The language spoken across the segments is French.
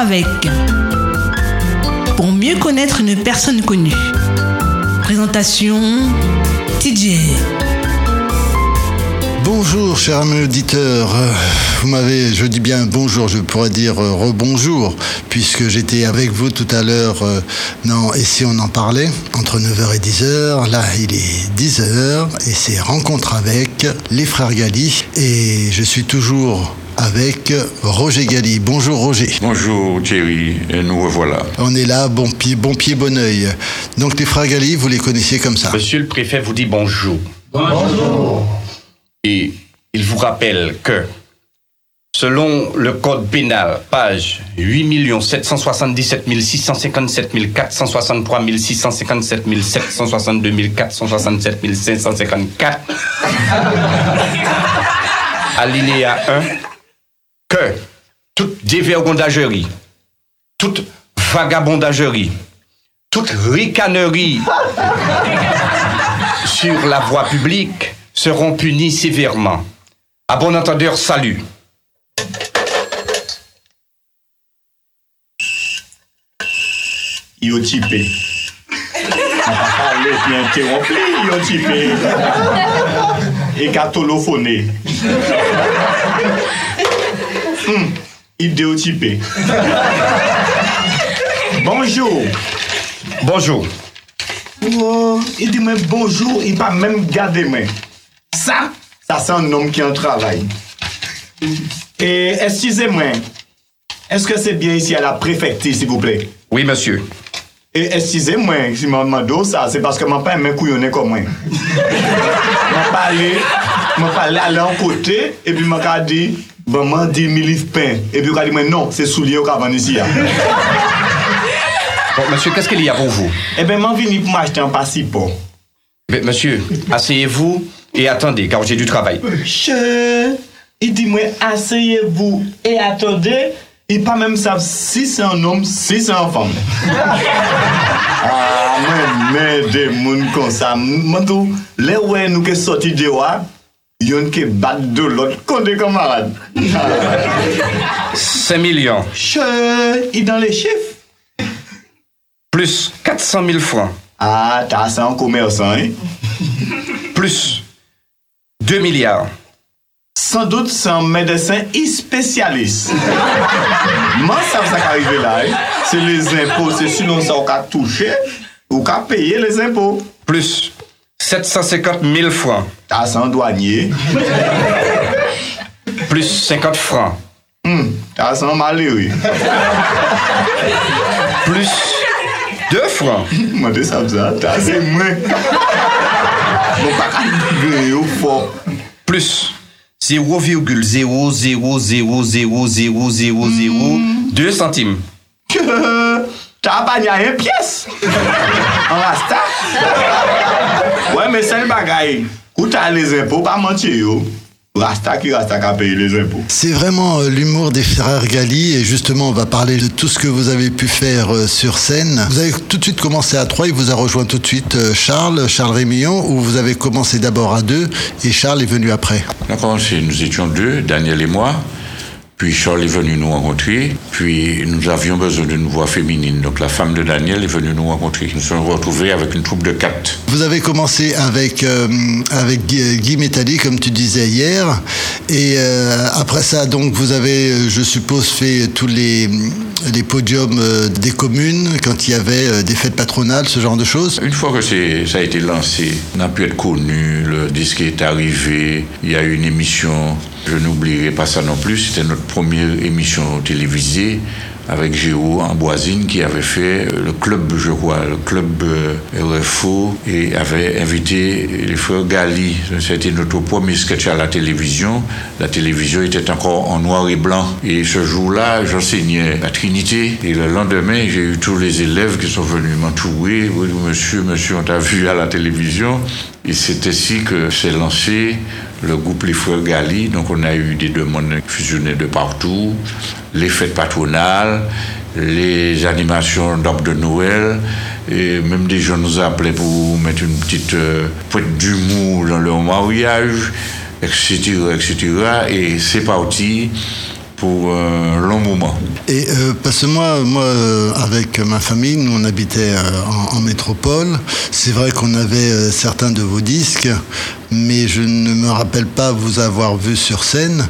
avec. Pour mieux connaître une personne connue. Présentation TJ. Bonjour, chers amis auditeurs. Euh, Vous m'avez, je dis bien bonjour, je pourrais dire euh, rebonjour, puisque j'étais avec vous tout à l'heure euh, dans Et si on en parlait, entre 9h et 10h. Là, il est 10h et c'est rencontre avec les frères Gali. Et je suis toujours avec Roger Gali. Bonjour Roger. Bonjour Thierry, et nous revoilà. On est là, bon pied, bon pied, bon oeil. Donc les frères Gali, vous les connaissiez comme ça. Monsieur le préfet vous dit bonjour. Et il vous rappelle que, selon le code pénal, page 8 777 657 463 657 762 467 554, alinéa 1, que toute dévergondagerie, toute vagabondagerie, toute ricanerie sur la voie publique seront punis sévèrement. À bon entendeur, salut. Va parler puis interrompre, yo typé. Et catolophoné. Hum, idéotypé. Bonjour. Bonjour. Oh, il dit même bonjour, il pas même garder main. Ça, ça c'est un homme qui en travail. Et excusez-moi, est-ce que c'est bien ici à la préfecture, s'il vous plaît? Oui, monsieur. Et excusez-moi, si je demande ça, c'est parce que mon père m'a couillonné comme moi. M'a parlé, m'a parlé aller en côté, et puis m'a dit, Vaman di mi liv pen. E pi yo ka di men, non, se souliye yo ka van isi ya. Bon, monsieur, qu'est-ce qu'il y a pour vous Eh bien, m'en vini pour m'acheter un passiport. Bon. Mais, monsieur, asseyez-vous et attendez, car j'ai du travail. Che, il dit moi, asseyez-vous et attendez. Il pas même savent si c'est un homme, si c'est une femme. ah, mais, mais des mouns comme ça. Mantou, les ouais nous qui sortis de là, Yon ke bat do lot konde kamarade. 5 milyon. Che, y dan le chif? Plus 400 mil fran. Ah, ta sa an komersan, eh? Plus 2 milyar. San dout san medesen espesyalis. Man sa sa ka rive la, eh? Se les impos, se sinon sa ou ka touche, ou ka peye les impos. Plus 750 000 francs. Ah, c'est un douanier. Plus 50 francs. Hum, ah, c'est un malheureux. Plus 2 francs. Moi, de ça, ça, c'est moins. Bon, pas Plus 0,000000002 hmm. centimes. T'as pas gagné une pièce. En rasta. Ouais, mais c'est le bagaille. Où t'as les impôts, pas mentir, yo. Rasta qui rasta qu'à payer les impôts. C'est vraiment euh, l'humour des frères Gali et justement on va parler de tout ce que vous avez pu faire euh, sur scène. Vous avez tout de suite commencé à trois, il vous a rejoint tout de suite euh, Charles, Charles Rémillon, ou vous avez commencé d'abord à deux et Charles est venu après? D'accord, c'est- nous étions deux, Daniel et moi. Puis Charles est venu nous rencontrer. Puis nous avions besoin d'une voix féminine. Donc la femme de Daniel est venue nous rencontrer. Nous sommes retrouvés avec une troupe de quatre. Vous avez commencé avec, euh, avec Guy, Métalli, comme tu disais hier, et euh, après ça, donc, vous avez, euh, je suppose, fait tous les, les podiums des communes quand il y avait des fêtes patronales, ce genre de choses. Une fois que ça a été lancé, on a pu être connu, le disque est arrivé, il y a eu une émission, je n'oublierai pas ça non plus, c'était notre première émission télévisée avec Géo Amboisine qui avait fait euh, le club, je crois, le club euh, RFO et avait invité les frères Gali. C'était notre premier sketch à la télévision. La télévision était encore en noir et blanc. Et ce jour-là, j'enseignais à Trinité. Et le lendemain, j'ai eu tous les élèves qui sont venus m'entourer. Oui, monsieur, monsieur, on t'a vu à la télévision. Et c'est ainsi que s'est lancé le groupe Les Frères Gali. Donc on a eu des demandes fusionnées de partout, les fêtes patronales, les animations d'arbre de Noël, et même des gens nous appelaient pour mettre une petite euh, d'humour dans leur mariage, etc., etc. Et c'est parti pour un long moment. Et euh, parce que moi, moi euh, avec ma famille, nous on habitait euh, en, en métropole. C'est vrai qu'on avait euh, certains de vos disques, mais je ne me rappelle pas vous avoir vu sur scène.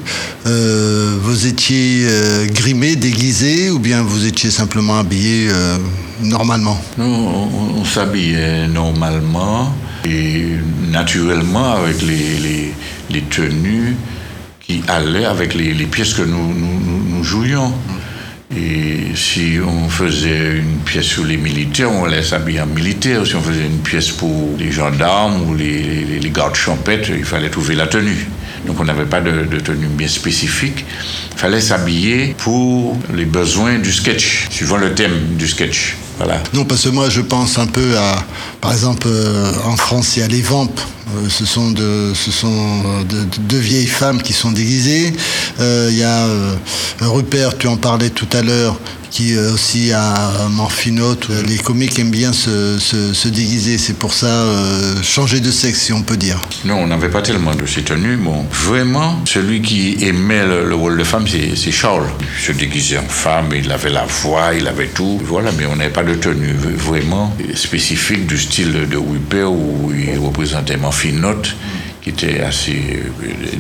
Euh, vous étiez euh, grimé, déguisé, ou bien vous étiez simplement habillé euh, normalement? Nous, on, on s'habillait normalement et naturellement avec les, les, les tenues qui allaient avec les, pièces que nous, nous, jouions. Et si on faisait une pièce sur les militaires, on allait s'habiller en militaire. Si on faisait une pièce pour les gendarmes ou les, gardes champêtres, il fallait trouver la tenue. Donc on n'avait pas de, de tenue bien spécifique. Il fallait s'habiller pour les besoins du sketch, suivant le thème du sketch. Voilà. Non, parce que moi je pense un peu à, par exemple, euh, en France, il y a les vampes. Euh, ce sont, euh, de- de- deux vieilles femmes qui sont déguisées. Euh, il y a Rupert, tu en parlais tout à l'heure, qui euh, aussi a Morphinote. Les comiques aiment bien se, se, se déguiser. C'est pour ça euh, changer de sexe, si on peut dire. Non, on n'avait pas tellement de ces tenues. Bon, vraiment, celui qui aimait le, le rôle de femme, c'est Charles. Il se déguisait en femme, il avait la voix, il avait tout. Voilà, mais on n'avait pas de tenue vraiment spécifique du style de Rupert où il représentait Morphinote qui était assez...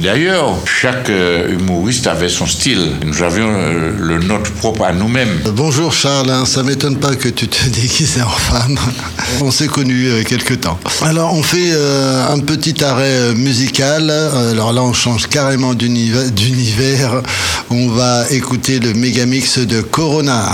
D'ailleurs, chaque euh, humoriste avait son style. Nous avions euh, le nôtre propre à nous-mêmes. Euh, Bonjour Charles, hein, ça m'étonne pas que tu te déguises en femme. On s'est connus euh, quelque temps. Alors on fait euh, un petit arrêt euh, musical. Euh, Alors là on change carrément d'univ- d'univers. On va écouter le mégamix de Corona.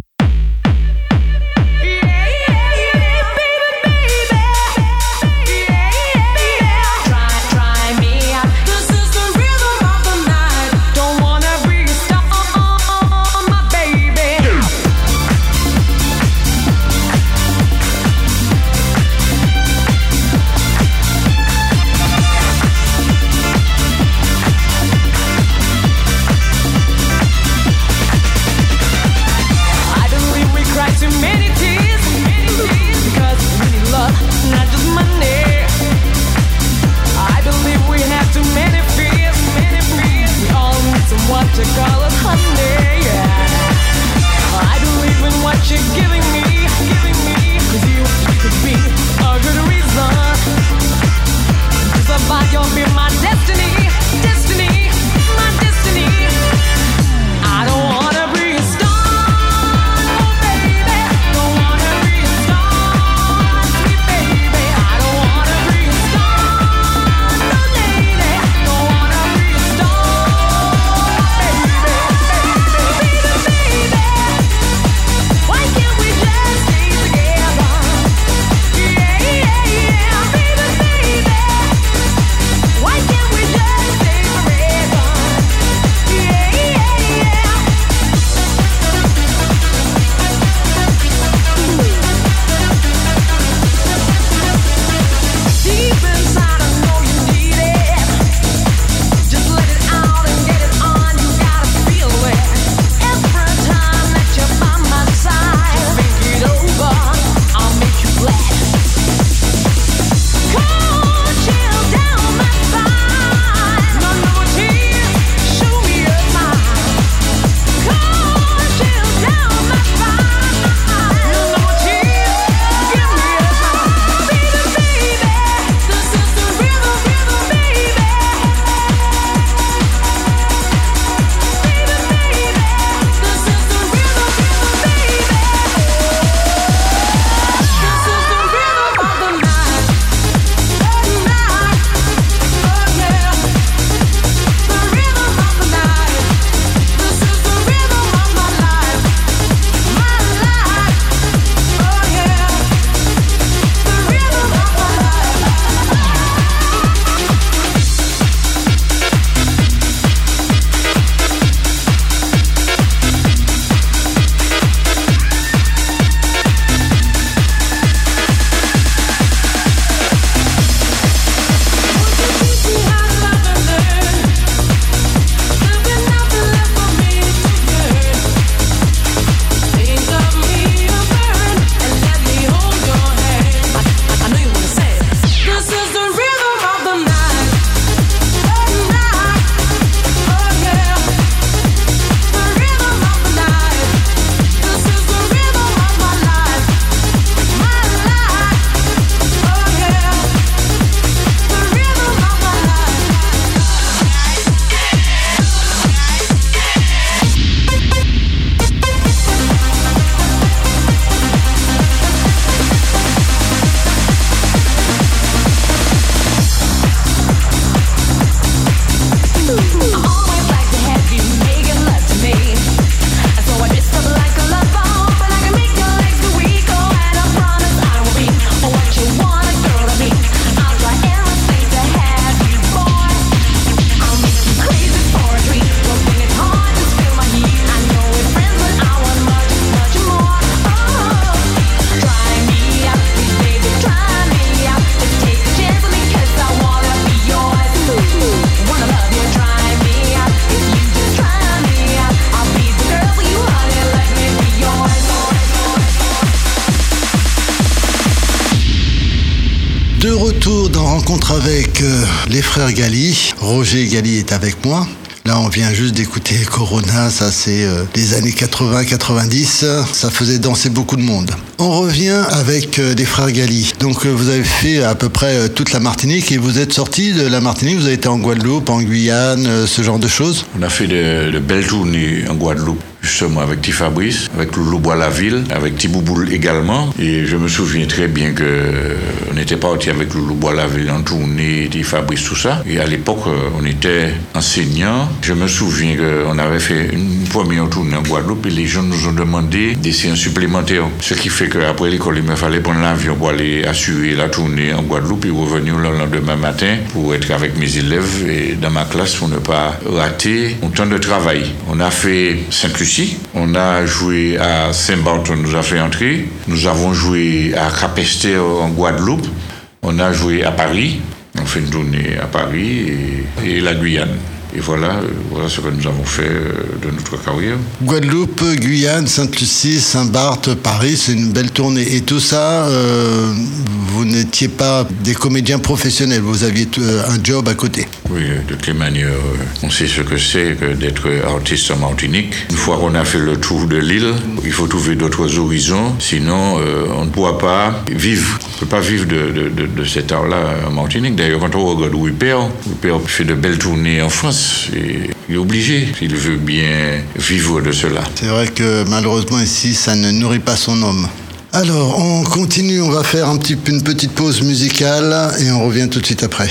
Les frères Gali. Roger Gali est avec moi. Là, on vient juste d'écouter Corona, ça c'est euh, les années 80-90, ça faisait danser beaucoup de monde. On revient avec euh, les frères Gali. Donc euh, vous avez fait à peu près euh, toute la Martinique et vous êtes sorti de la Martinique, vous avez été en Guadeloupe, en Guyane, ce genre de choses On a fait de, belles tournées en Guadeloupe, justement avec Ti Fabrice, avec Loulou Bois-la-Ville, avec Tibouboul également. Et je me souviens très bien que euh, on était parti avec Loulou Bois-la-Ville en tournée, Ti Fabrice, tout ça. Et à l'époque, euh, on était enseignants. Je me souviens qu'on avait fait une première tournée en Guadeloupe et les gens nous ont demandé des séances supplémentaires. Ce qui fait qu'après l'école, il me fallait prendre l'avion pour aller assurer la tournée en Guadeloupe et revenir le lendemain matin pour être avec mes élèves et dans ma classe pour ne pas rater temps de travail. On a fait On a joué à Saint-Barth, on nous a fait entrer. Nous avons joué à Capester en Guadeloupe. On a joué à Paris. On fait une tournée à Paris et la Guyane. Et voilà, euh, voilà ce que nous avons fait euh, de notre carrière. Guadeloupe, Guyane, Sainte-Lucie, Saint-Barth, Paris, c'est une belle tournée. Et tout ça, euh, vous n'étiez pas des comédiens professionnels, vous aviez un job à côté. Oui, de quelle manière on sait ce que c'est que d'être artiste en Martinique. Une fois qu'on a fait le tour de l'île, il faut trouver d'autres horizons, sinon euh, on ne pourra pas vivre. On ne peut pas vivre de, de, de, de cet art-là en Martinique. D'ailleurs, quand on regarde Whipper, Whipper fait de belles tournées en France il est obligé, s'il veut bien vivre de cela. C'est vrai que malheureusement ici, ça ne nourrit pas son homme. Alors, on continue, on va faire une petite pause musicale et on revient tout de suite après.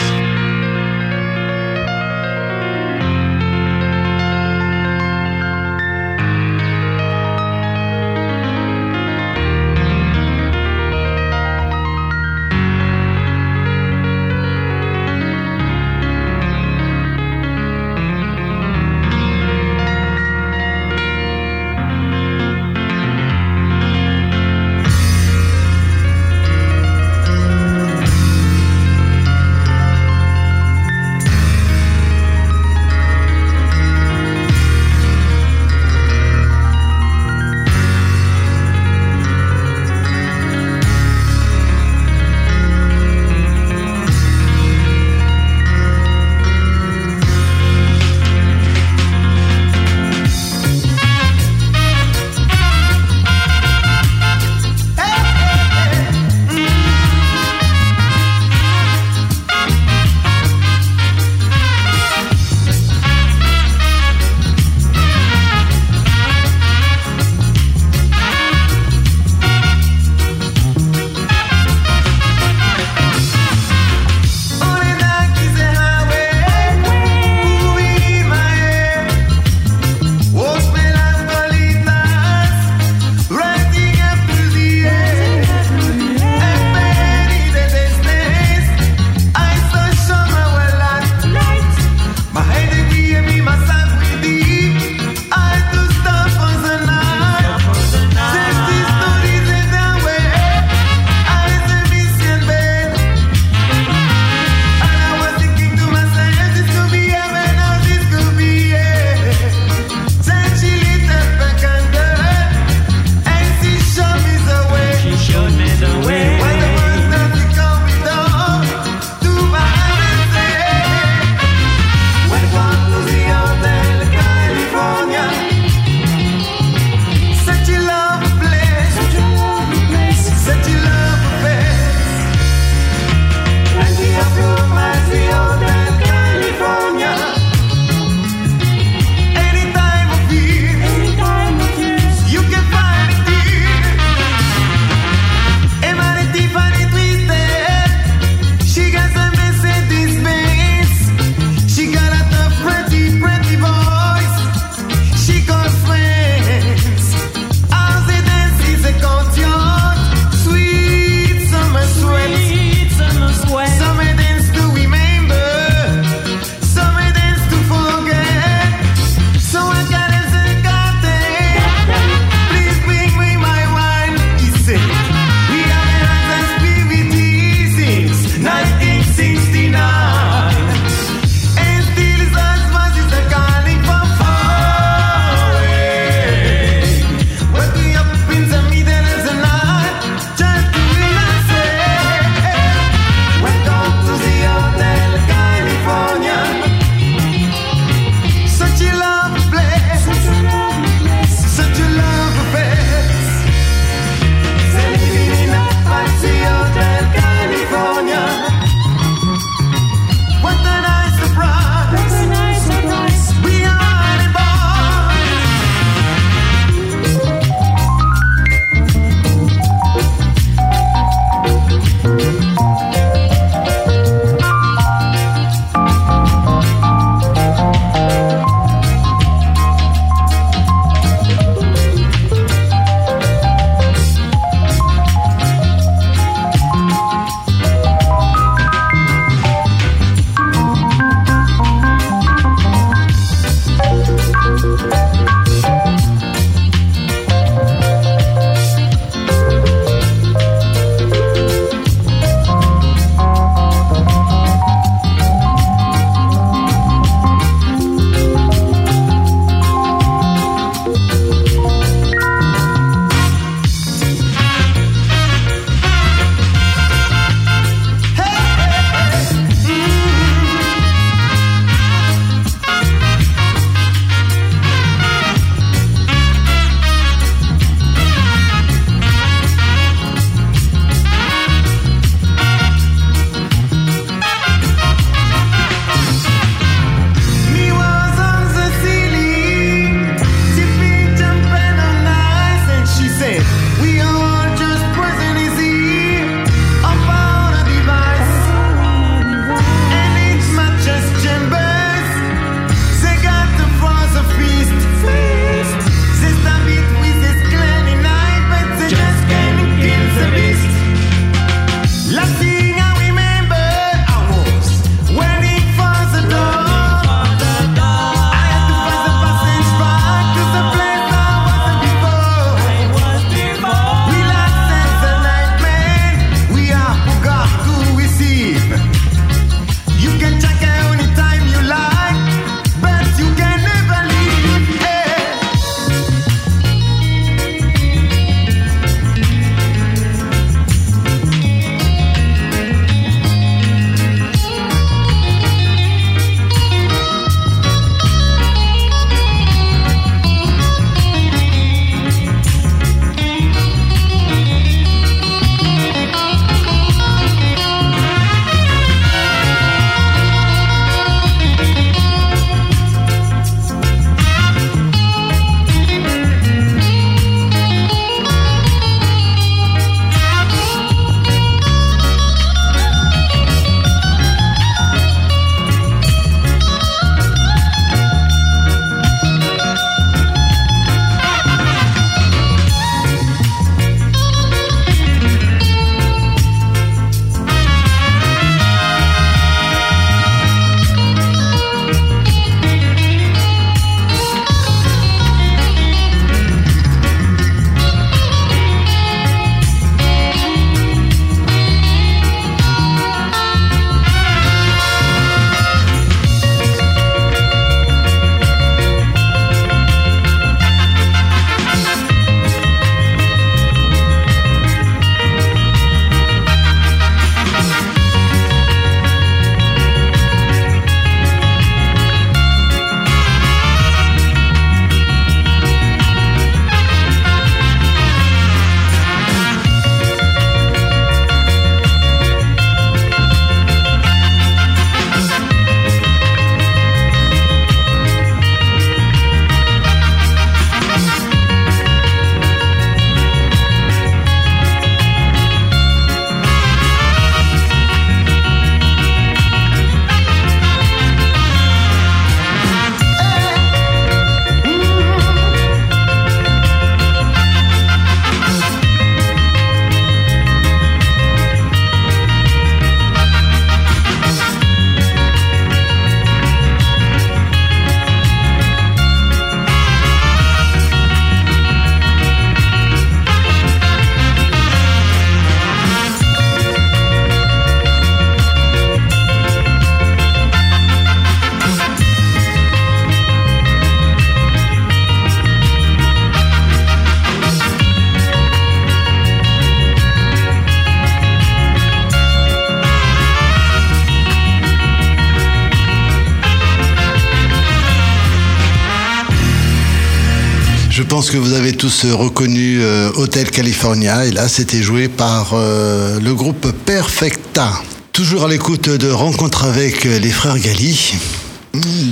Tous euh, reconnu euh, Hotel California et là c'était joué par euh, le groupe Perfecta. Toujours à l'écoute de Rencontre avec euh, les frères Gali.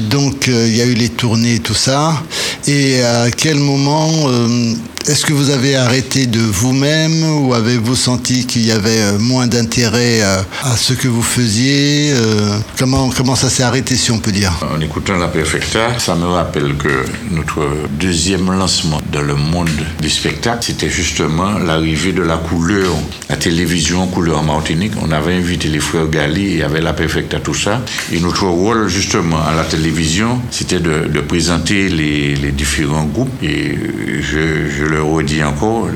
Donc il y a eu les tournées tout ça. Et à quel moment est-ce que vous avez arrêté de vous-même ou avez-vous senti qu'il y avait euh, moins d'intérêt euh, à ce que vous faisiez euh, comment, comment ça s'est arrêté si on peut dire? En écoutant la Perfecta, ça me rappelle que notre deuxième lancement dans le monde du spectacle, c'était justement l'arrivée de la couleur, la télévision couleur Martinique. On avait invité les frères Gali, y avait la Perfecta, tout ça. Et notre rôle, justement, à la télévision, c'était de, présenter les, différents groupes. Et je le redis encore,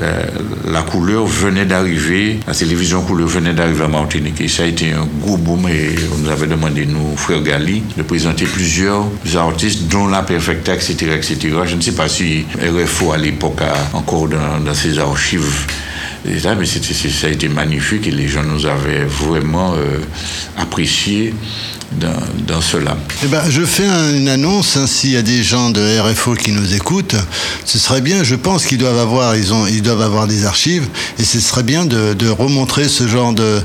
la, couleur venait d'arriver, la télévision couleur venait d'arriver à Martinique. Et ça a été un gros boom et on nous avait demandé, nous, frères Gali, de présenter plusieurs artistes, dont la Perfecta, etc., etc. Je ne sais pas si RFO à l'époque a encore dans, ses archives mais ça a été magnifique et les gens nous avaient vraiment euh, apprécié dans, cela. Eh ben, je fais un- une annonce, hein, s'il y a des gens de RFO qui nous écoutent, ce serait bien, je pense qu'ils doivent avoir, ils ont, ils doivent avoir des archives, et ce serait bien de, remontrer ce genre de,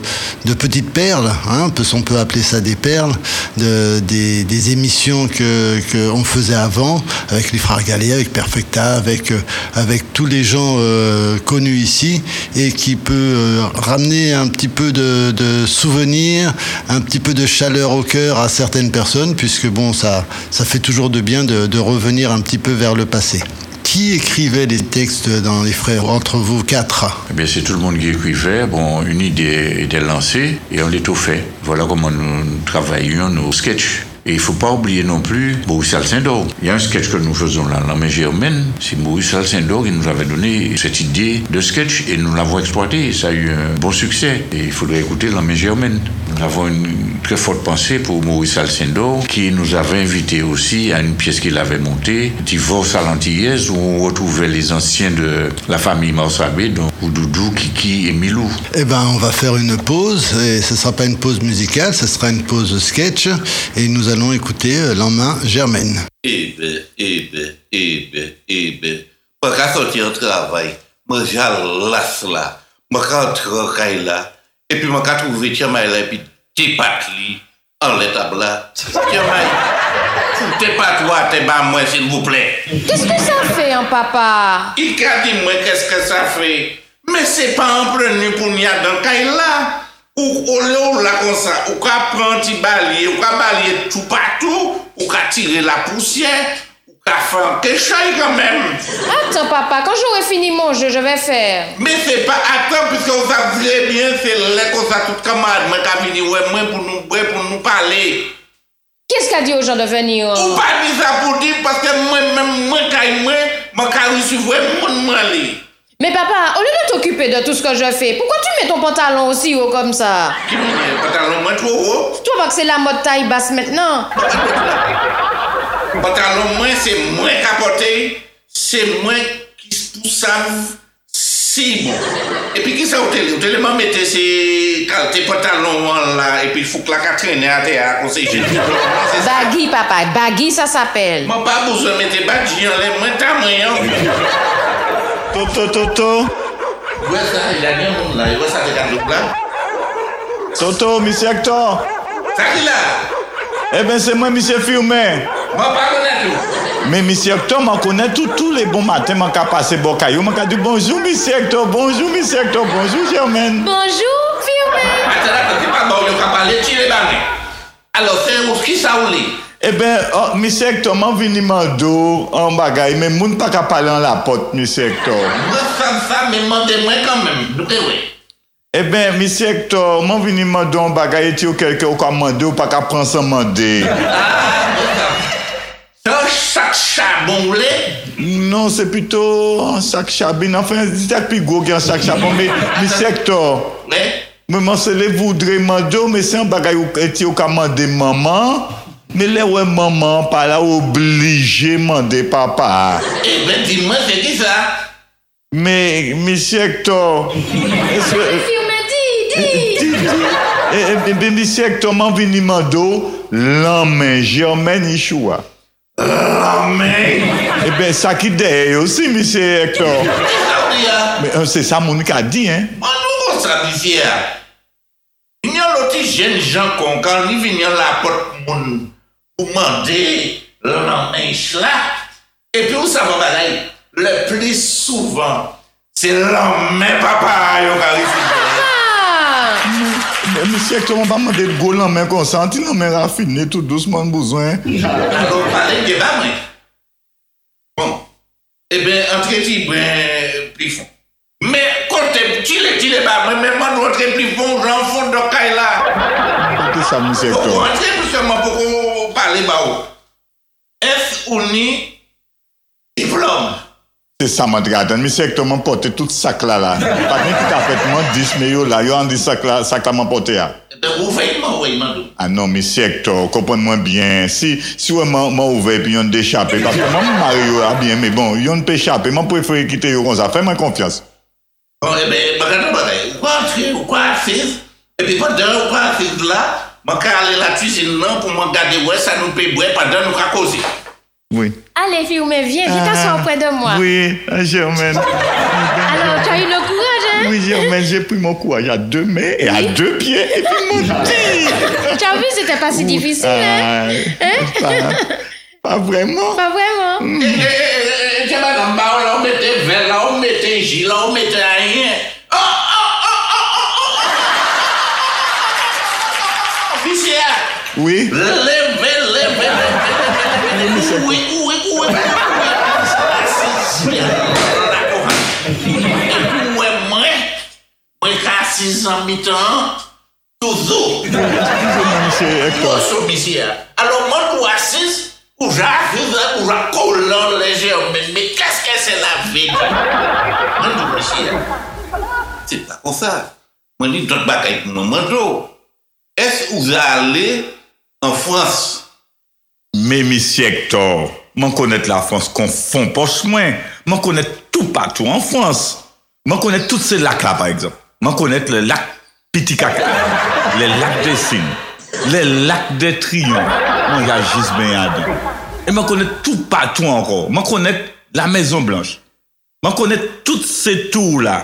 petites perles, hein, on peut- appeler ça des perles, de, des, émissions que, que on faisait avant, avec les frères avec Perfecta, avec, euh, avec tous les gens euh, connus ici, et qui peut euh, ramener un petit peu de, de souvenirs, un petit peu de chaleur au à certaines personnes, puisque bon, ça, ça fait toujours de bien de, revenir un petit peu vers le passé. Qui écrivait les textes dans les frères entre vous quatre? Eh bien, c'est tout le monde qui écrivait. Bon, une idée était lancée et on l'étoffait. Voilà comment nous travaillions nos sketchs. Et il faut pas oublier non plus Maurice Alcindor. Il y a un sketch que nous faisons là, la main. C'est Maurice Alcindor qui nous avait donné cette idée de sketch et nous l'avons exploité. Ça a eu un bon succès. Et il faudrait écouter la main. Nous avons une très forte pensée pour Maurice Alcindor qui nous avait invités aussi à une pièce qu'il avait montée, Divorce à l'Antillaise, où on retrouvait les anciens de la famille Marsabé, dont Doudou, Kiki et Milou. Eh ben, on va faire une pause, et ce sera pas une pause musicale, ce sera une pause sketch, et nous allons écouter euh, L'en-main Germaine. Eh ben, eh ben, eh ben, eh ben. Mwen jalas la, mwen ka antre kay la, epi mwen ka trouve tiyamay la epi te pat li an le tabla. Tiyamay, te pat wate ba mwen sil vouple. Keske sa fe an papa? Il ka di mwen keske sa fe. Me se pa an prenu pou ni adan kay la. Ou ole ou la konsa, ou ka pranti balye, ou ka balye tout patou, ou ka tire la pousyè, ka faire quelque chose quand même. Attends, papa, quand j'aurai fini mon jeu, je vais faire. Mais c'est pas attends, puisque vous savez bien, c'est là qu'on ça tout camarade, moi, qui venu, ouais, moi, pour nous, pour nous parler. Qu'est-ce qu'a dit aux gens de venir? Ou pas dit ça pour dire, parce que moi, même, moi, quand moi, moi, quand je suis vraiment, aller. Mais papa, au lieu de t'occuper de tout ce que je fais, pourquoi tu mets ton pantalon aussi haut comme ça? Qui me dit, pantalon, moi, trop haut. Tu vois pas que c'est la mode taille basse maintenant Pantalon, capoté, c'est moi qui se pousse si bon. M'a mettez ces, tes pantalons là, et puis, il faut que la terre, comme c'est j'ai dit. C'est ça. Baggy, papa, baggy, ça s'appelle. Moi, pas besoin de mettre badji en l'air, moi, t'as moyen. Toto, Toto, ça, il a il voit ça, c'est quand même là. Toto, monsieur Hector. Ça qui là? Eben se mwen misye firmen. Mwen pa konen tou. Men misye Hector mwen konen tout tout le bon maten mwen ka pase bokay yo. Mwen ka di bonjou misye Hector, bonjou misye Hector, bonjou Germaine. Bonjou firmen. Mwen te la kote pa bon yo ka pale ti le bane. Alo se ou ki sa ou li? Eben oh, misye Hector mwen vini man do an bagay men moun pa ka pale an la pot misye Hector. Mwen san sa men mwen de mwen kanmen. Duke wey. E eh ben, misi Hector, man vini mande yon bagay eti ou kelke ou ka mande ou pa ka pran san mande. Ton sak chabon ou le? Non, se pito sak chabin. Anfen, ditak pi go gen sak chabon. Misi Hector, mwen mansele voudre mande ou, mwen se yon bagay eti ou ka mande maman, mwen le we maman pa la oblige mande papa. E eh ben, di man se ki sa? Me, misi Hector, eske... E bemisek toman vinimando lamen Germain Ishua. Lamen? Ebe sakide yo si misye Hector. Se sa moun ka di. Manou sa misye ya. Vinyan loti jen jan konkan li vinyan la pot moun pou mande lamen Ishua. E pi ou sa moun balay le pli souvan se lamen papa yo ka rifi. Misye ek chouman pa mwen det go lan men konsanti lan men rafine tout dousman bouzwen. Ano, pale ke ba mwen. Bon, ebe, antre ti ben plifon. Me kote, chile chile ba mwen, men man wotre plifon, jan fon do kay la. Kote sa misye ek chouman. Poko antre misye mwen, poko pale ba ou. Es ou ni diplome. Se sa man dra atan, mi sektor man pote tout sak la la. Pat men ki ta fet man dis me yo la, yo an di sak la, sak la man pote ya. Ebe ouve yi man ouve yi man do? A non, mi sektor, kompon mwen bien. Si, si wè man ouve pi yon de chape, paske man mou mari yo a bien, me bon, yon pe chape, man preferi kite yo kon sa, fè man konfians. Bon, ebe, bagan nan bagan, kwa tri ou kwa asiz, epi pa den ou kwa asiz la, man ka ale la kusin nan pou man gade wè, sa nou pe bwe, pa den nou ka kozi. Oui. Allez, fille, mais viens, viens t'asseoir auprès de moi. Oui, ah, Germaine. Alors, tu as eu le courage, hein? Oui, Germaine, j'ai pris mon courage à deux mains et à deux pieds, et puis mon dit. Tu as vu, c'était pas si difficile, hein? Ah, pas, pas vraiment. Pas vraiment. Eh, eh, eh, eh, tiens, madame, bah, là, on mettait verre, là, on mettait gilles, là, on mettait rien. Oh, oh, oh, oh, oh, oh, oh, Officier, Oui. levez, levez, levez, levez. Oui, oui, oui. artisan mitan, touzou. Touzou misiya. Alo moun ou asis, ou javive, ou jakolan leje, me kaske se la vide. Moun ou misiya. Se pa kon sa. Mwen li dot baka ek moun manjou. Es ou jale an Frans? Me misi Hector, mwen konet la Frans kon fon poch mwen. Mwen konet tout patou an Frans. Mwen konet tout se lak la par exemple. Man konet le lak pitikak, le lak de sin, le lak de triyon, man ya jizben yade. E man konet tout patou anko, man konet la Maison Blanche, man konet tout se tou la,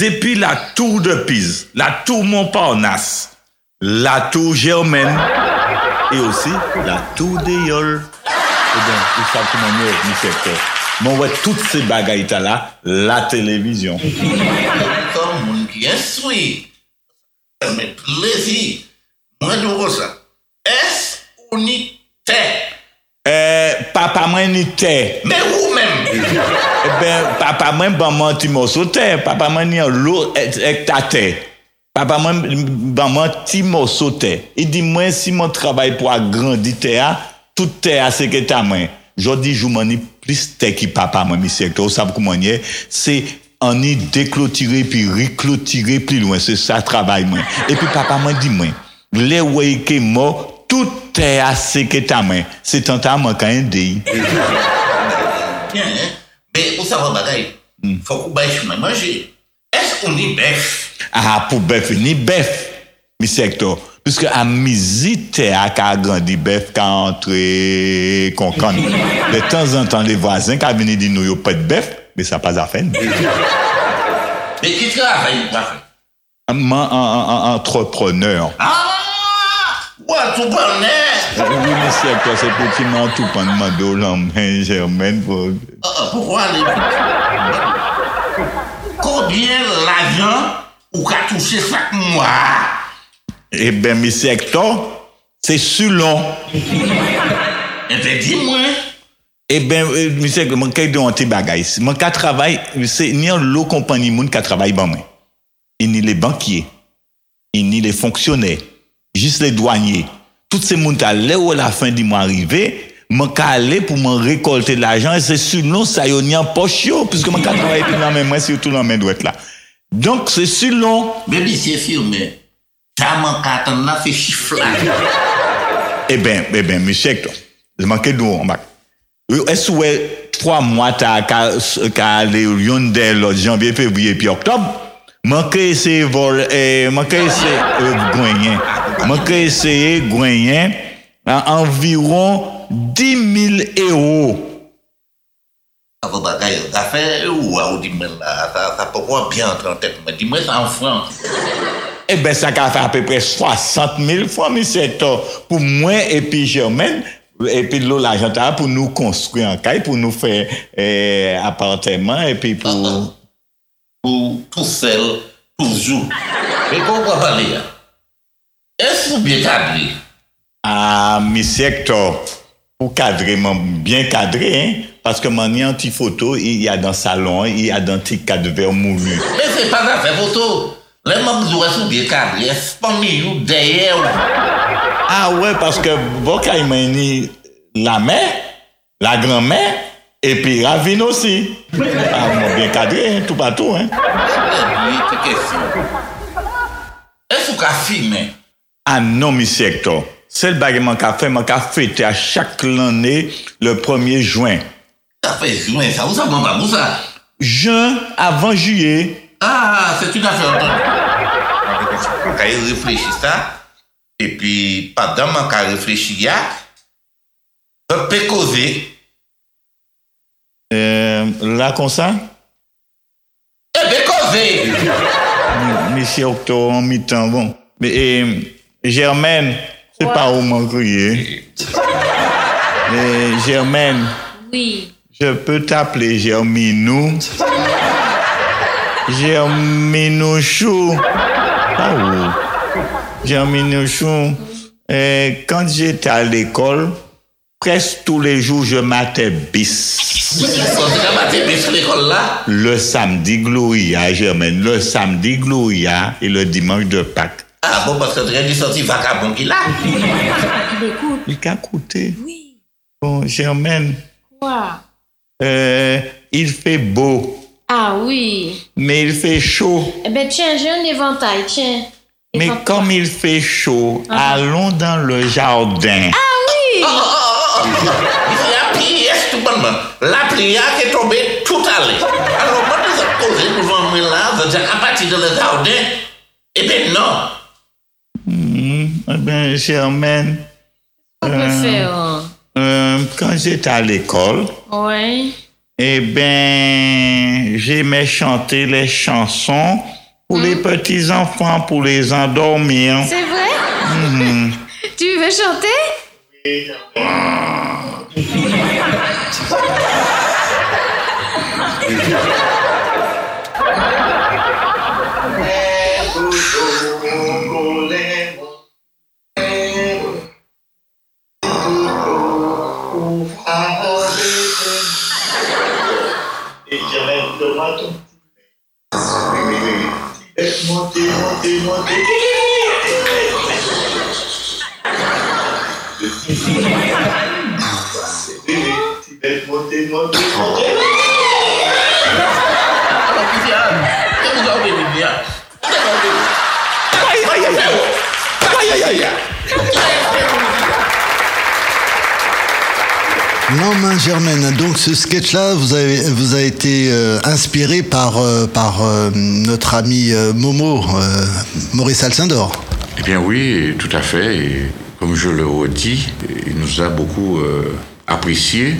depi la tou de Pise, la tou Montparnasse, la tou Germaine, e osi la tou de Yol. E eh ben, ou sa pou manye mi sektor. Man wè tout se bagay ta la, la televizyon. bien soui, mè plezi, mwen nou kon sa, es ou ni te? Eh, papa mwen ni te. Mè ou mèm? eh ben, papa mwen ban mwen ti moso te, papa mwen ni an lou ek eh, eh, ta te. Papa mwen ban mwen ti moso te. I di mwen si mwen travay pou a grandi te a, tout te a seke ta mwen. Jodi jou mwen ni plis te ki papa mwen mi seke, ou sab kou mwen ye, se an ni deklotire pi riklotire pli lwen, se sa trabay mwen. Epi papa mwen di mwen, le wey ke mor, tout e ase ke ta mwen, se tan ta mwen ka yon dey. Be, ou sa wap bagay, fok ou bay chouman manje, es ou ni bef? Ah, pou bef, ni bef, mi sektor. Piske a mizite a ka grandi bef ka antre konkan. De tan zan tan le vwazen ka vini di nou yo pet bef, mais ça pas à faire. Mais qui travaille, en- entrepreneur. Ah! Ouais, tout bonnet! Euh, Oui, monsieur Hector, c'est petit mon tout pendant de l'homme, Germaine, pour... Ah, ah, pourquoi aller? Combien l'argent ou qu'a touché chaque mois? Eh ben, monsieur Hector, c'est selon. Eh bien, dis-moi. E ben, misè, mwen kèy de an te bagay. Mwen ka travay, misè, ni an lo kompany moun ka travay ban mwen. E ni le bankye, e ni le fonksyonè, jis le douanye. Tout se moun ta le ou la fin di mwen arrive, mwen ka ale pou mwen rekolte l'ajan, e se sou non sa yo ni an poch yo, piske mwen ka travay pi nan men mwen, si yo tou nan men dwet la. Donk se sou non... Beli se firme, ta mwen katan la fe chifla. E eh ben, e ben, misè, mwen kèy de an bak. Es wè 3 mwa ta ka ale yon del janvye, fevriye pi oktob, man kre se vol, eh, man kre se eh, gwenyen, man kre se gwenyen anviron 10.000 euro. Avon bagay, afe ou a ou 10.000 la, sa pokwa byan an tek, 10.000 an fran. Ebe sa ka fe apepre 60.000 fran mi seto pou mwen epi jermen, 60 000 fois, monsieur Hector, pour moi et puis l'eau l'argent pour nous construire un caille, pour nous faire euh, appartement, et puis pour... Pour tout seul, toujours. Est-ce que bien cadré? Ah, monsieur Hector, pour cadrer, bien cadré, hein, parce que mon anti photo, il y a dans le salon, il y a dans le cadre verre moulu. Mais c'est pas affaire photo. Le mab zwa sou de kabli, espami yon deye ou. Ah wè, ouais, paske bokay meni la mè, la gran mè, epi ravine osi. Ah, mwen bien kadre, tout patou. E bi, te kesyon. E sou ka fime? Ah non, mi sektor. Sel bagay man ka fe, man ka fete a chak l'anè le 1er juen. Sa fe juen, sa ou sa mwen babou sa? Juen avan juye. Ah, c'est tout à fait entendu. Mwen ka yon reflechi sa, epi padan mwen ka reflechi ya, mwen pe koze. La konsa? E pe koze! Misi okto, an mi tan, bon. Germaine, se pa ou mwen kriye. Germaine, je peux t'appeler Germinou. Germinou. Germinouchou. Ah? Germinouchou. Euh, quand j'étais à l'école, presque tous les jours, je matais bis. Quand tu as battu bis l'école là, Le samedi Gloria, Germaine. Le samedi Gloria et le dimanche de Pâques. ah bon, parce que tu as dit sorti vagabond qu'il a. Il qu'a coûté. Oui. Bon, Germaine, Quoi? euh, il fait beau, Ah oui. mais il fait chaud. Eh ben tiens, j'ai un éventail, tiens. Mais Éventail. comme il fait chaud, Ah. allons dans le jardin. Oui. Oh, oh, oh. Il fait un pièce tout bonnement. La prière qui est tombée tout à l'heure. Alors, moi, avons causé devant moi là, je à partir de le jardin. Eh bien, non. Hmm, eh ben, Germaine, On peut faire. hein? euh, quand j'étais à l'école, Ouais. Eh ben, j'aimais chanter les chansons pour les petits enfants, pour les endormir. C'est vrai? tu veux chanter? Montei, montei, montei. Montei, montei, montei. Ai, ai, ai, ai, ai, ai, ai, ai Non, main Germaine, donc ce sketch-là vous, avez, vous a été euh, inspiré par, euh, par euh, notre ami Momo, Maurice Alcindor. Eh bien oui, tout à fait. Et comme je le redis, il nous a beaucoup apprécié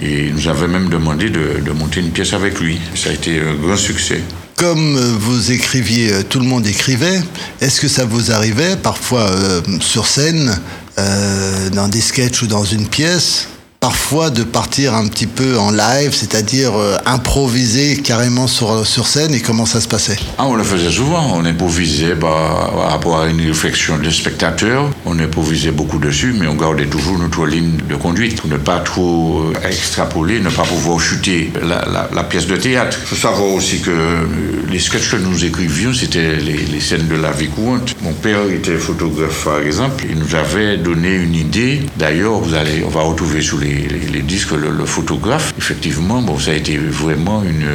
et il nous avait même demandé de, de monter une pièce avec lui. Ça a été un grand succès. Comme vous écriviez, tout le monde écrivait, est-ce que ça vous arrivait parfois euh, sur scène, euh, dans des sketchs ou dans une pièce, parfois de partir un petit peu en live, c'est-à-dire euh, improviser carrément sur, sur scène et comment ça se passait? Ah, on le faisait souvent. On improvisait bah, par rapport à une réflexion des spectateurs. On improvisait beaucoup dessus, mais on gardait toujours notre ligne de conduite pour ne pas trop euh, extrapoler, ne pas pouvoir chuter la, pièce de théâtre. Il faut savoir aussi que euh, les sketchs que nous écrivions, c'était les, scènes de la vie courante. Mon père était photographe, par exemple. Il nous avait donné une idée. D'ailleurs, vous allez, on va retrouver sous les, les- les disques le, le photographe. Effectivement, bon, ça a été vraiment une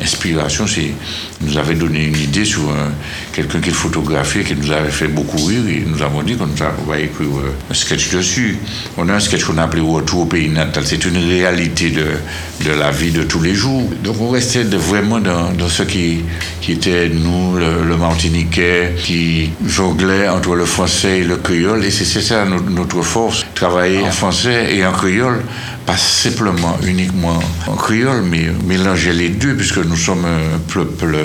inspiration. C'est, nous avait donné une idée sur un- quelqu'un qui photographiait, qui nous avait fait beaucoup rire. Et nous avons dit qu'on va- écrire euh, un sketch dessus. On a un sketch qu'on a appelé Retour au pays natal. C'est une réalité de, de la vie de tous les jours. Donc on restait de- vraiment dans, dans ce qui, qui était nous, le, le Martiniquais, qui jonglait entre le français et le créole. Et c'est c'est ça notre, notre force, travailler en français et en créole. Pas simplement uniquement en créole, mais mélanger les deux, puisque nous sommes un peuple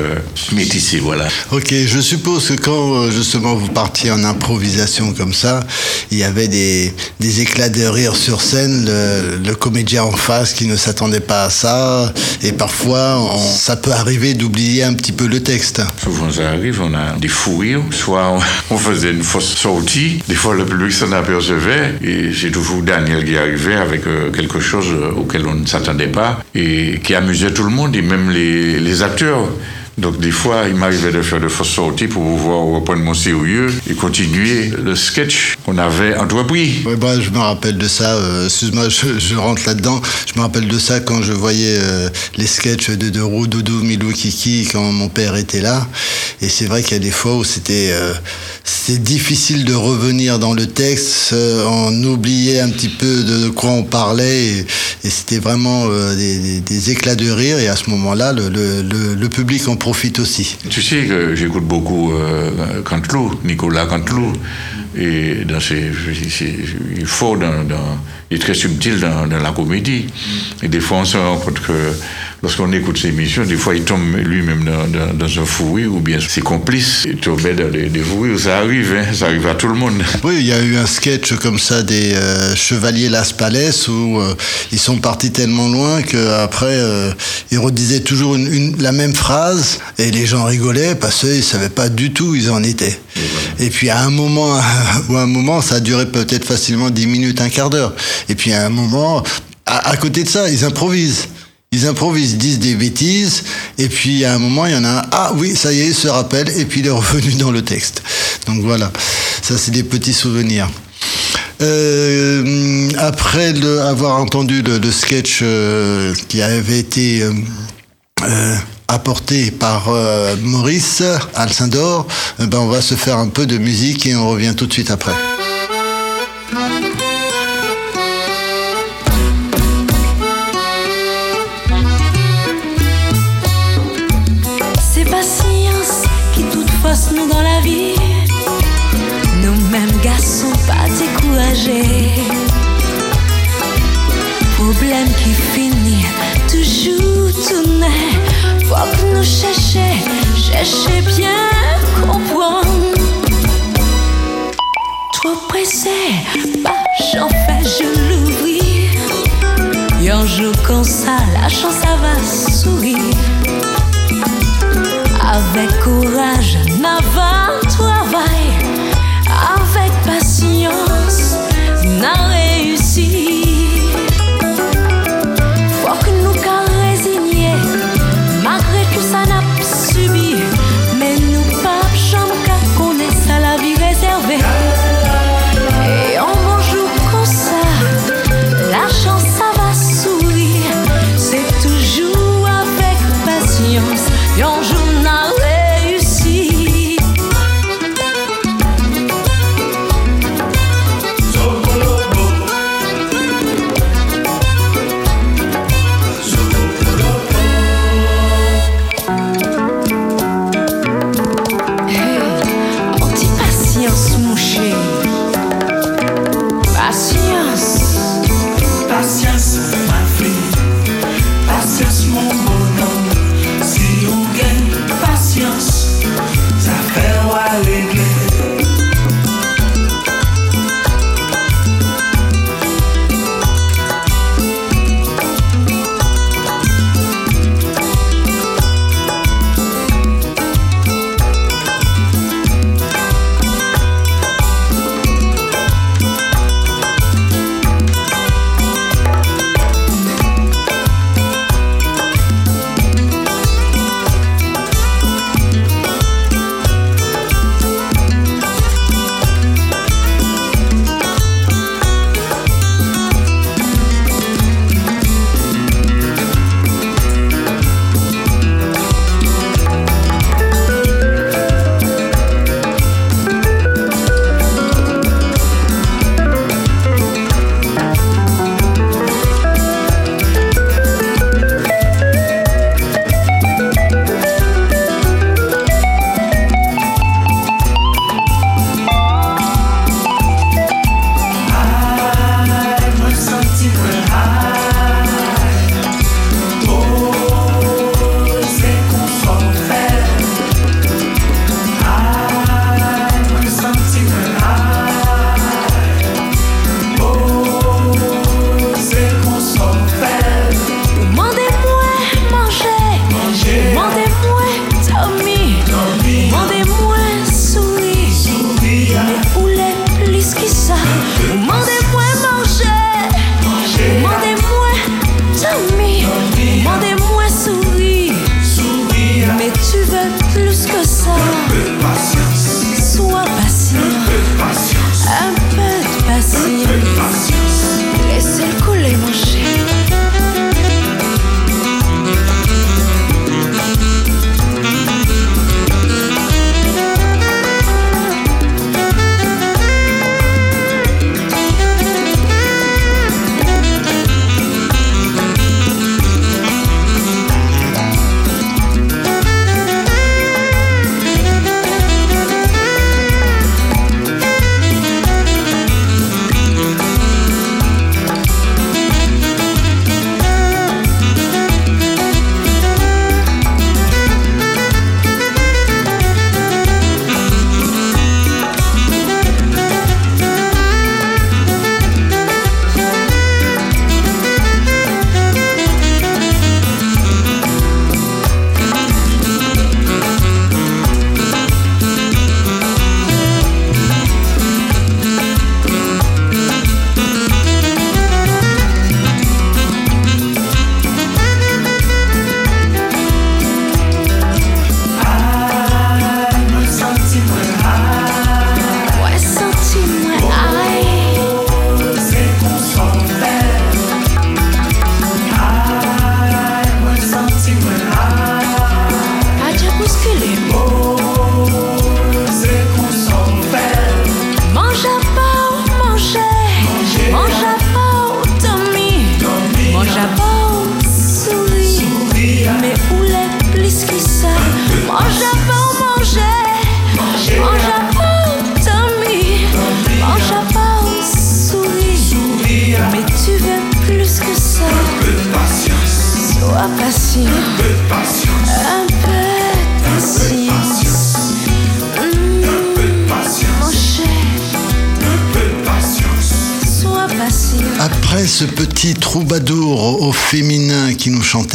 métissé, voilà. Ok, je suppose que quand euh, justement vous partiez en improvisation comme ça, il y avait des, des éclats de rire sur scène, le, le comédien en face qui ne s'attendait pas à ça, et parfois on- ça peut arriver d'oublier un petit peu le texte. Souvent ça arrive, on a des fous rires, soit on, on faisait une fausse sortie, des fois le public s'en apercevait, et c'est toujours Daniel qui arrivait avec euh, quelque chose euh, auquel on ne s'attendait pas, et qui amusait tout le monde, et même les, les acteurs. Donc des fois, il m'arrivait de faire de fausses sorties pour pouvoir reprendre mon sérieux et continuer le sketch qu'on avait entrepris. Ouais, bah, je me rappelle de ça, euh, excuse-moi, je, rentre là-dedans. Je me rappelle de ça quand je voyais euh, les sketchs de, de Roux, Doudou, Milou, Kiki, quand mon père était là. Et c'est vrai qu'il y a des fois où c'était euh, difficile de revenir dans le texte, euh, on oubliait un petit peu de quoi on parlait, et, c'était vraiment euh, des, éclats de rire. Et à ce moment-là, le- le public en profite aussi. Tu sais que j'écoute beaucoup euh, Nicolas Canteloup. Et dans il dans, dans- il est très subtil dans, dans la comédie. Et des fois, on se rend compte que lorsqu'on écoute ses émissions, des fois, il tombe lui-même dans, un fou rire, ou bien ses complices tombaient dans des, des rires. Ça arrive, hein, ça arrive à tout le monde. Oui, il y a eu un sketch comme ça des euh, Chevaliers Las Palais où euh, ils sont partis tellement loin qu'après euh, ils redisaient toujours une, une- la même phrase et les gens rigolaient parce qu'ils savaient pas du tout où ils en étaient. Et puis à un moment, ou à un moment, ça a duré peut-être facilement 10 minutes, un quart d'heure. Et puis à un moment, à, côté de ça, ils improvisent. Ils improvisent, disent des bêtises, et puis à un moment, il y en a un, ah oui, ça y est, il se rappelle, et puis il est revenu dans le texte. Donc voilà, ça c'est des petits souvenirs. Euh, après avoir entendu le, sketch euh, qui avait été euh, apporté par euh, Maurice Alcindor, eh ben on va se faire un peu de musique et on revient tout de suite après.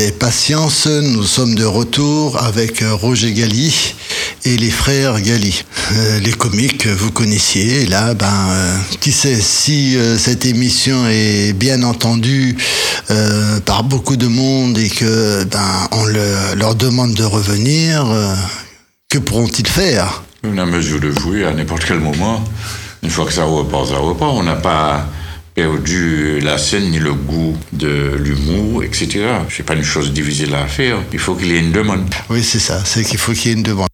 Patience, nous sommes de retour avec euh, Roger Galli et les frères Galli. Euh, les comiques, vous connaissiez. Là, ben, euh, qui sait si euh, cette émission est bien entendue euh, par beaucoup de monde et que ben, on le- leur demande de revenir, euh, que pourront-ils faire? On a mesure de jouer à n'importe quel moment. Une fois que ça repart, ça repart. On n'a pas perdu la scène ni le goût de l'humour, etc. C'est pas une chose difficile à faire. Il faut qu'il y ait une demande. Oui, c'est ça, c'est qu'il faut qu'il y ait une demande.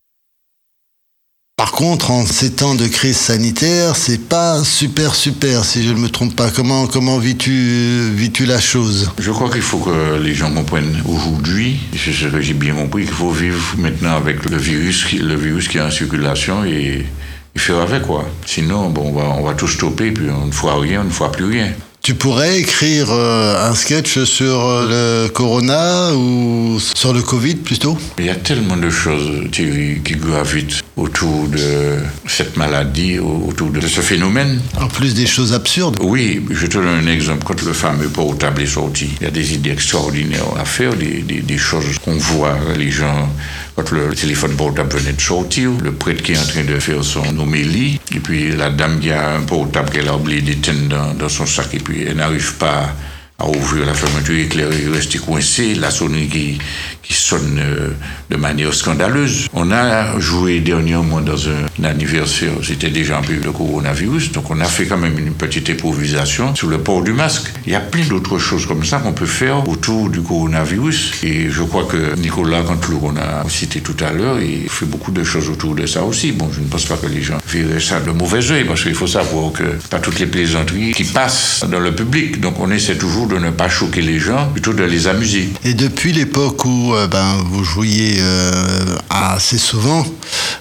Par contre, en ces temps de crise sanitaire, c'est pas super super, si je ne me trompe pas. Comment comment vis-tu vis-tu la chose? Je crois qu'il faut que les gens comprennent aujourd'hui, c'est ce que j'ai bien compris, qu'il faut vivre maintenant avec le virus, le virus qui est en circulation et, et faire avec quoi. Sinon, bon, on va, on va tout stopper, puis on ne fera rien, on ne fera plus rien. Tu pourrais écrire euh, un sketch sur euh, le corona ou sur le Covid plutôt? Il y a tellement de choses, Thierry, qui gravitent autour de cette maladie, autour de ce phénomène. En plus des choses absurdes. Oui, je te donne un exemple. Quand le fameux portable est sorti, il y a des idées extraordinaires à faire, des, des- des choses qu'on voit, les gens. Quand le téléphone portable venait de sortir, le prêtre qui est en train de faire son homélie, et puis la dame qui a un portable qu'elle a oublié d'éteindre dans, dans son sac, et puis elle n'arrive pas à ouvrir la fermeture éclairée, rester coincée, la sonnerie qui, qui sonne euh, de manière scandaleuse. On a joué dernièrement dans un anniversaire, c'était déjà un peu le coronavirus, donc on a fait quand même une petite improvisation sur le port du masque. Il y a plein d'autres choses comme ça qu'on peut faire autour du coronavirus. Et je crois que Nicolas Cantelou, qu'on a cité tout à l'heure, il fait beaucoup de choses autour de ça aussi. Bon, je ne pense pas que les gens verraient ça de mauvais oeil, parce qu'il faut savoir que pas toutes les plaisanteries qui passent dans le public. Donc on essaie toujours de ne pas choquer les gens, plutôt de les amuser. Et depuis l'époque où euh, ben, vous jouiez euh, assez souvent,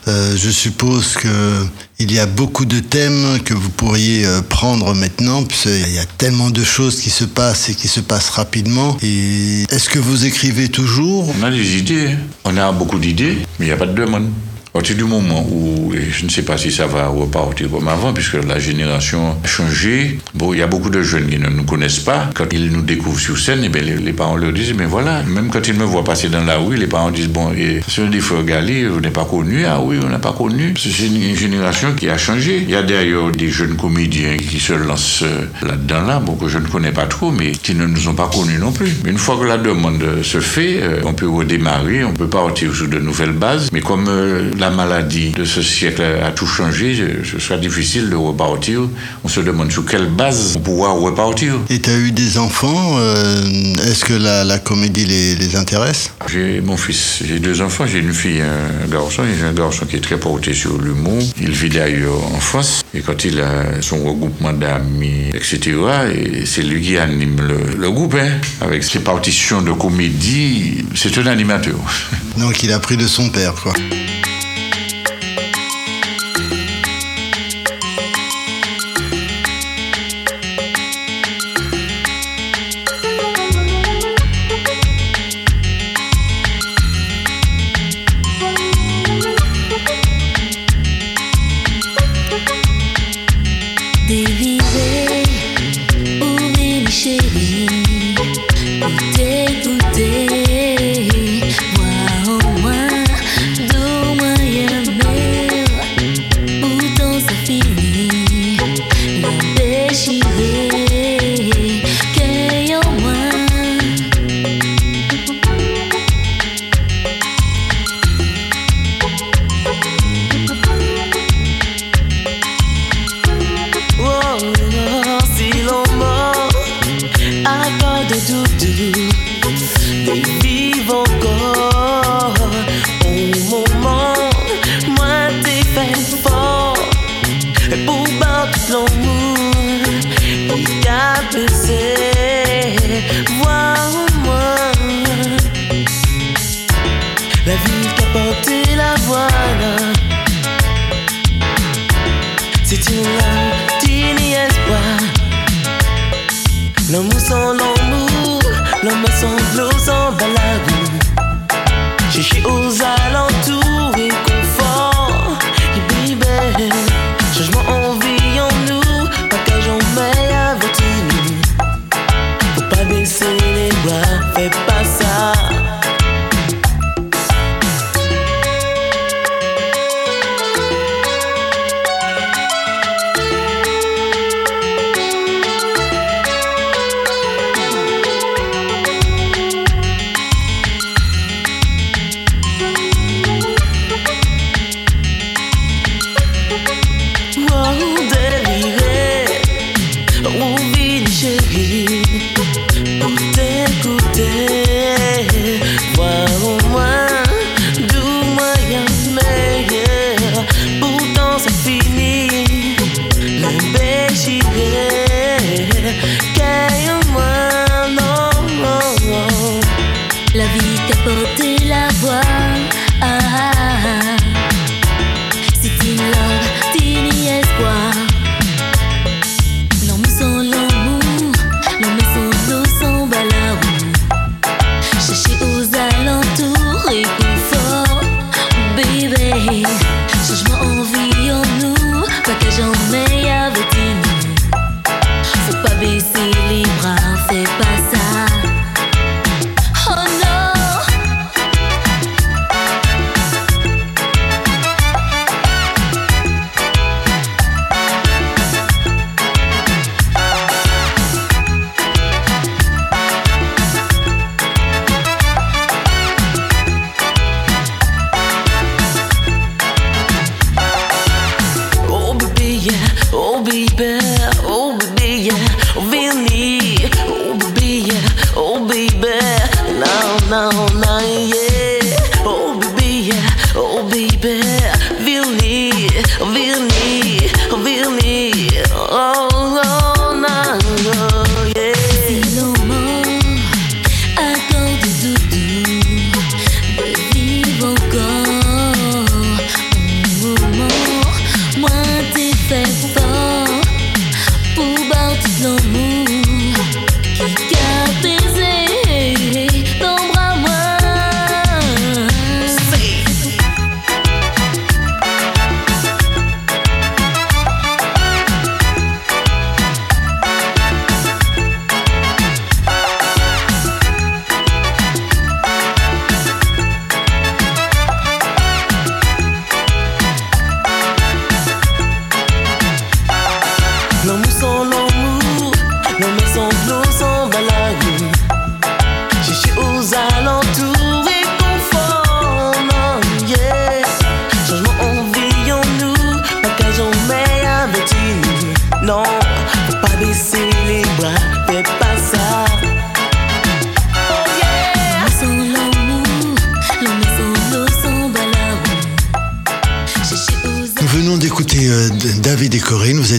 euh, je suppose que il y a beaucoup de thèmes que vous pourriez prendre maintenant, puisqu'il y a tellement de choses qui se passent et qui se passent rapidement. Et est-ce que vous écrivez toujours? On a des idées, on a beaucoup d'idées, mais il n'y a pas de demande. À partir du moment où, et je ne sais pas si ça va repartir comme avant, puisque la génération a changé, bon, il y a beaucoup de jeunes qui ne nous connaissent pas. Quand ils nous découvrent sur scène, eh bien, les, parents leur disent, mais voilà, même quand ils me voient passer dans la rue, les parents disent, bon, et un des frères Gali, on n'est pas connu, ah oui, on n'a pas connu. C'est une génération qui a changé. Il y a d'ailleurs des jeunes comédiens qui se lancent euh, là-dedans, là, bon, que je ne connais pas trop, mais qui ne nous ont pas connus non plus. Une fois que la demande se fait, euh, on peut redémarrer, on peut partir sur de nouvelles bases, mais comme euh, la maladie de ce siècle a tout changé, ce sera difficile de repartir. On se demande sur quelle base on pourra repartir. Et tu as eu des enfants euh, Est-ce que la, la comédie les, les intéresse? J'ai mon fils, j'ai deux enfants, j'ai une fille un garçon. Et J'ai un garçon qui est très porté sur l'humour. Il vit d'ailleurs en France. Et quand il a son regroupement d'amis, etc., et c'est lui qui anime le, le groupe, hein, avec ses partitions de comédie. C'est un animateur. Donc il a pris de son père, quoi.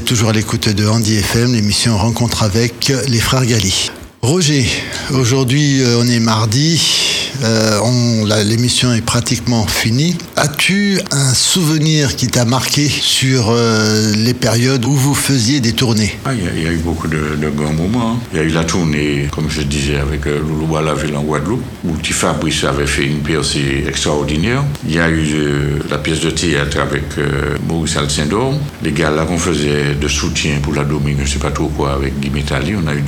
Toujours à l'écoute de Andy FM, l'émission Rencontre avec les frères Gali. Roger, aujourd'hui euh, on est mardi. euh, l'émission est pratiquement finie. As-tu un souvenir qui t'a marqué sur euh, les périodes où vous faisiez des tournées? Ah, il y, a- eu beaucoup de, grands moments. Il y a eu la tournée, comme je disais, avec euh, Loulou en Guadeloupe, où Petit Fabrice avait fait une percée extraordinaire. Il y a eu euh, la pièce de théâtre avec euh, Maurice Alcindor. Les gars là qu'on faisait de soutien pour la Dominique, je ne sais pas trop quoi, avec Guy Métali. On a eu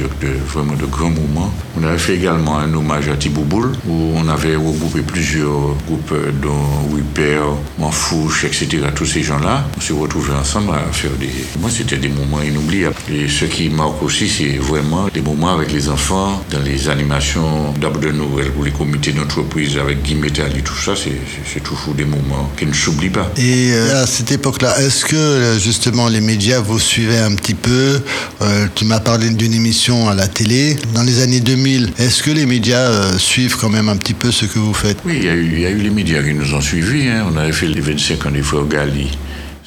vraiment de grands moments. On avait fait également un hommage à Thibouboul, où on avait regroupé plusieurs groupes, dont Whipper, Manfouche, etc. Tous ces gens-là, on s'est retrouvés ensemble à faire des... Moi, c'était des moments inoubliables. Et ce qui marque aussi, c'est vraiment des moments avec les enfants, dans les animations d'Arbre de Noël pour les comités d'entreprise avec Guy Métal et tout ça, c'est- toujours des moments qui ne s'oublient pas. Et euh, à cette époque-là, est-ce que justement les médias vous suivaient un petit peu? Euh, Tu m'as parlé d'une émission à la télé. Dans les années 2000, est-ce que les médias euh, suivent quand même un petit peu ce que vous faites? Oui, il y, a eu, il y a eu les médias qui nous ont suivis. hein. On avait fait les 25 ans des frères Gali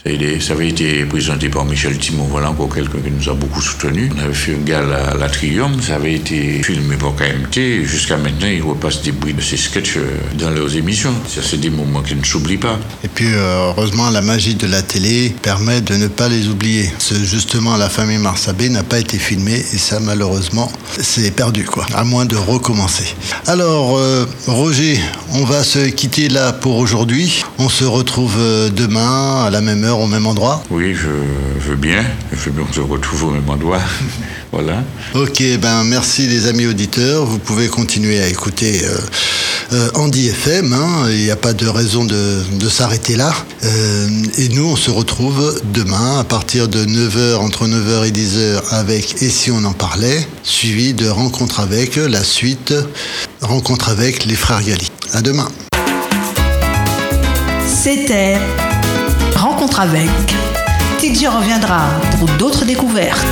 Ça, avait été présenté par Michel Timon, voilà encore quelqu'un qui nous a beaucoup soutenu. On avait fait un gala à la Triumph, ça avait été filmé par KMT. Jusqu'à maintenant, ils repassent des bruits de ces sketchs euh, dans leurs émissions. Ça, c'est des moments qui ne s'oublient pas. Et puis, euh, heureusement, la magie de la télé permet de ne pas les oublier. Justement, la famille Marsabé n'a pas été filmée et ça, malheureusement, c'est perdu. À moins de recommencer. Alors, euh, Roger, on va se quitter là pour aujourd'hui. On se retrouve demain à la même heure, au même endroit. Oui, je veux bien. Je veux bien qu'on se retrouve au même endroit. voilà. Ok, ben merci les amis auditeurs. Vous pouvez continuer à écouter euh, euh, Andy FM. hein. Il n'y a pas de raison de, de s'arrêter là. Euh, et nous, on se retrouve demain à partir de 9h, entre 9h et 10h avec Et si on en parlait, suivi de Rencontre avec la suite Rencontre avec les frères Gali. À demain. C'était Rencontre avec. TJ reviendra pour d'autres découvertes.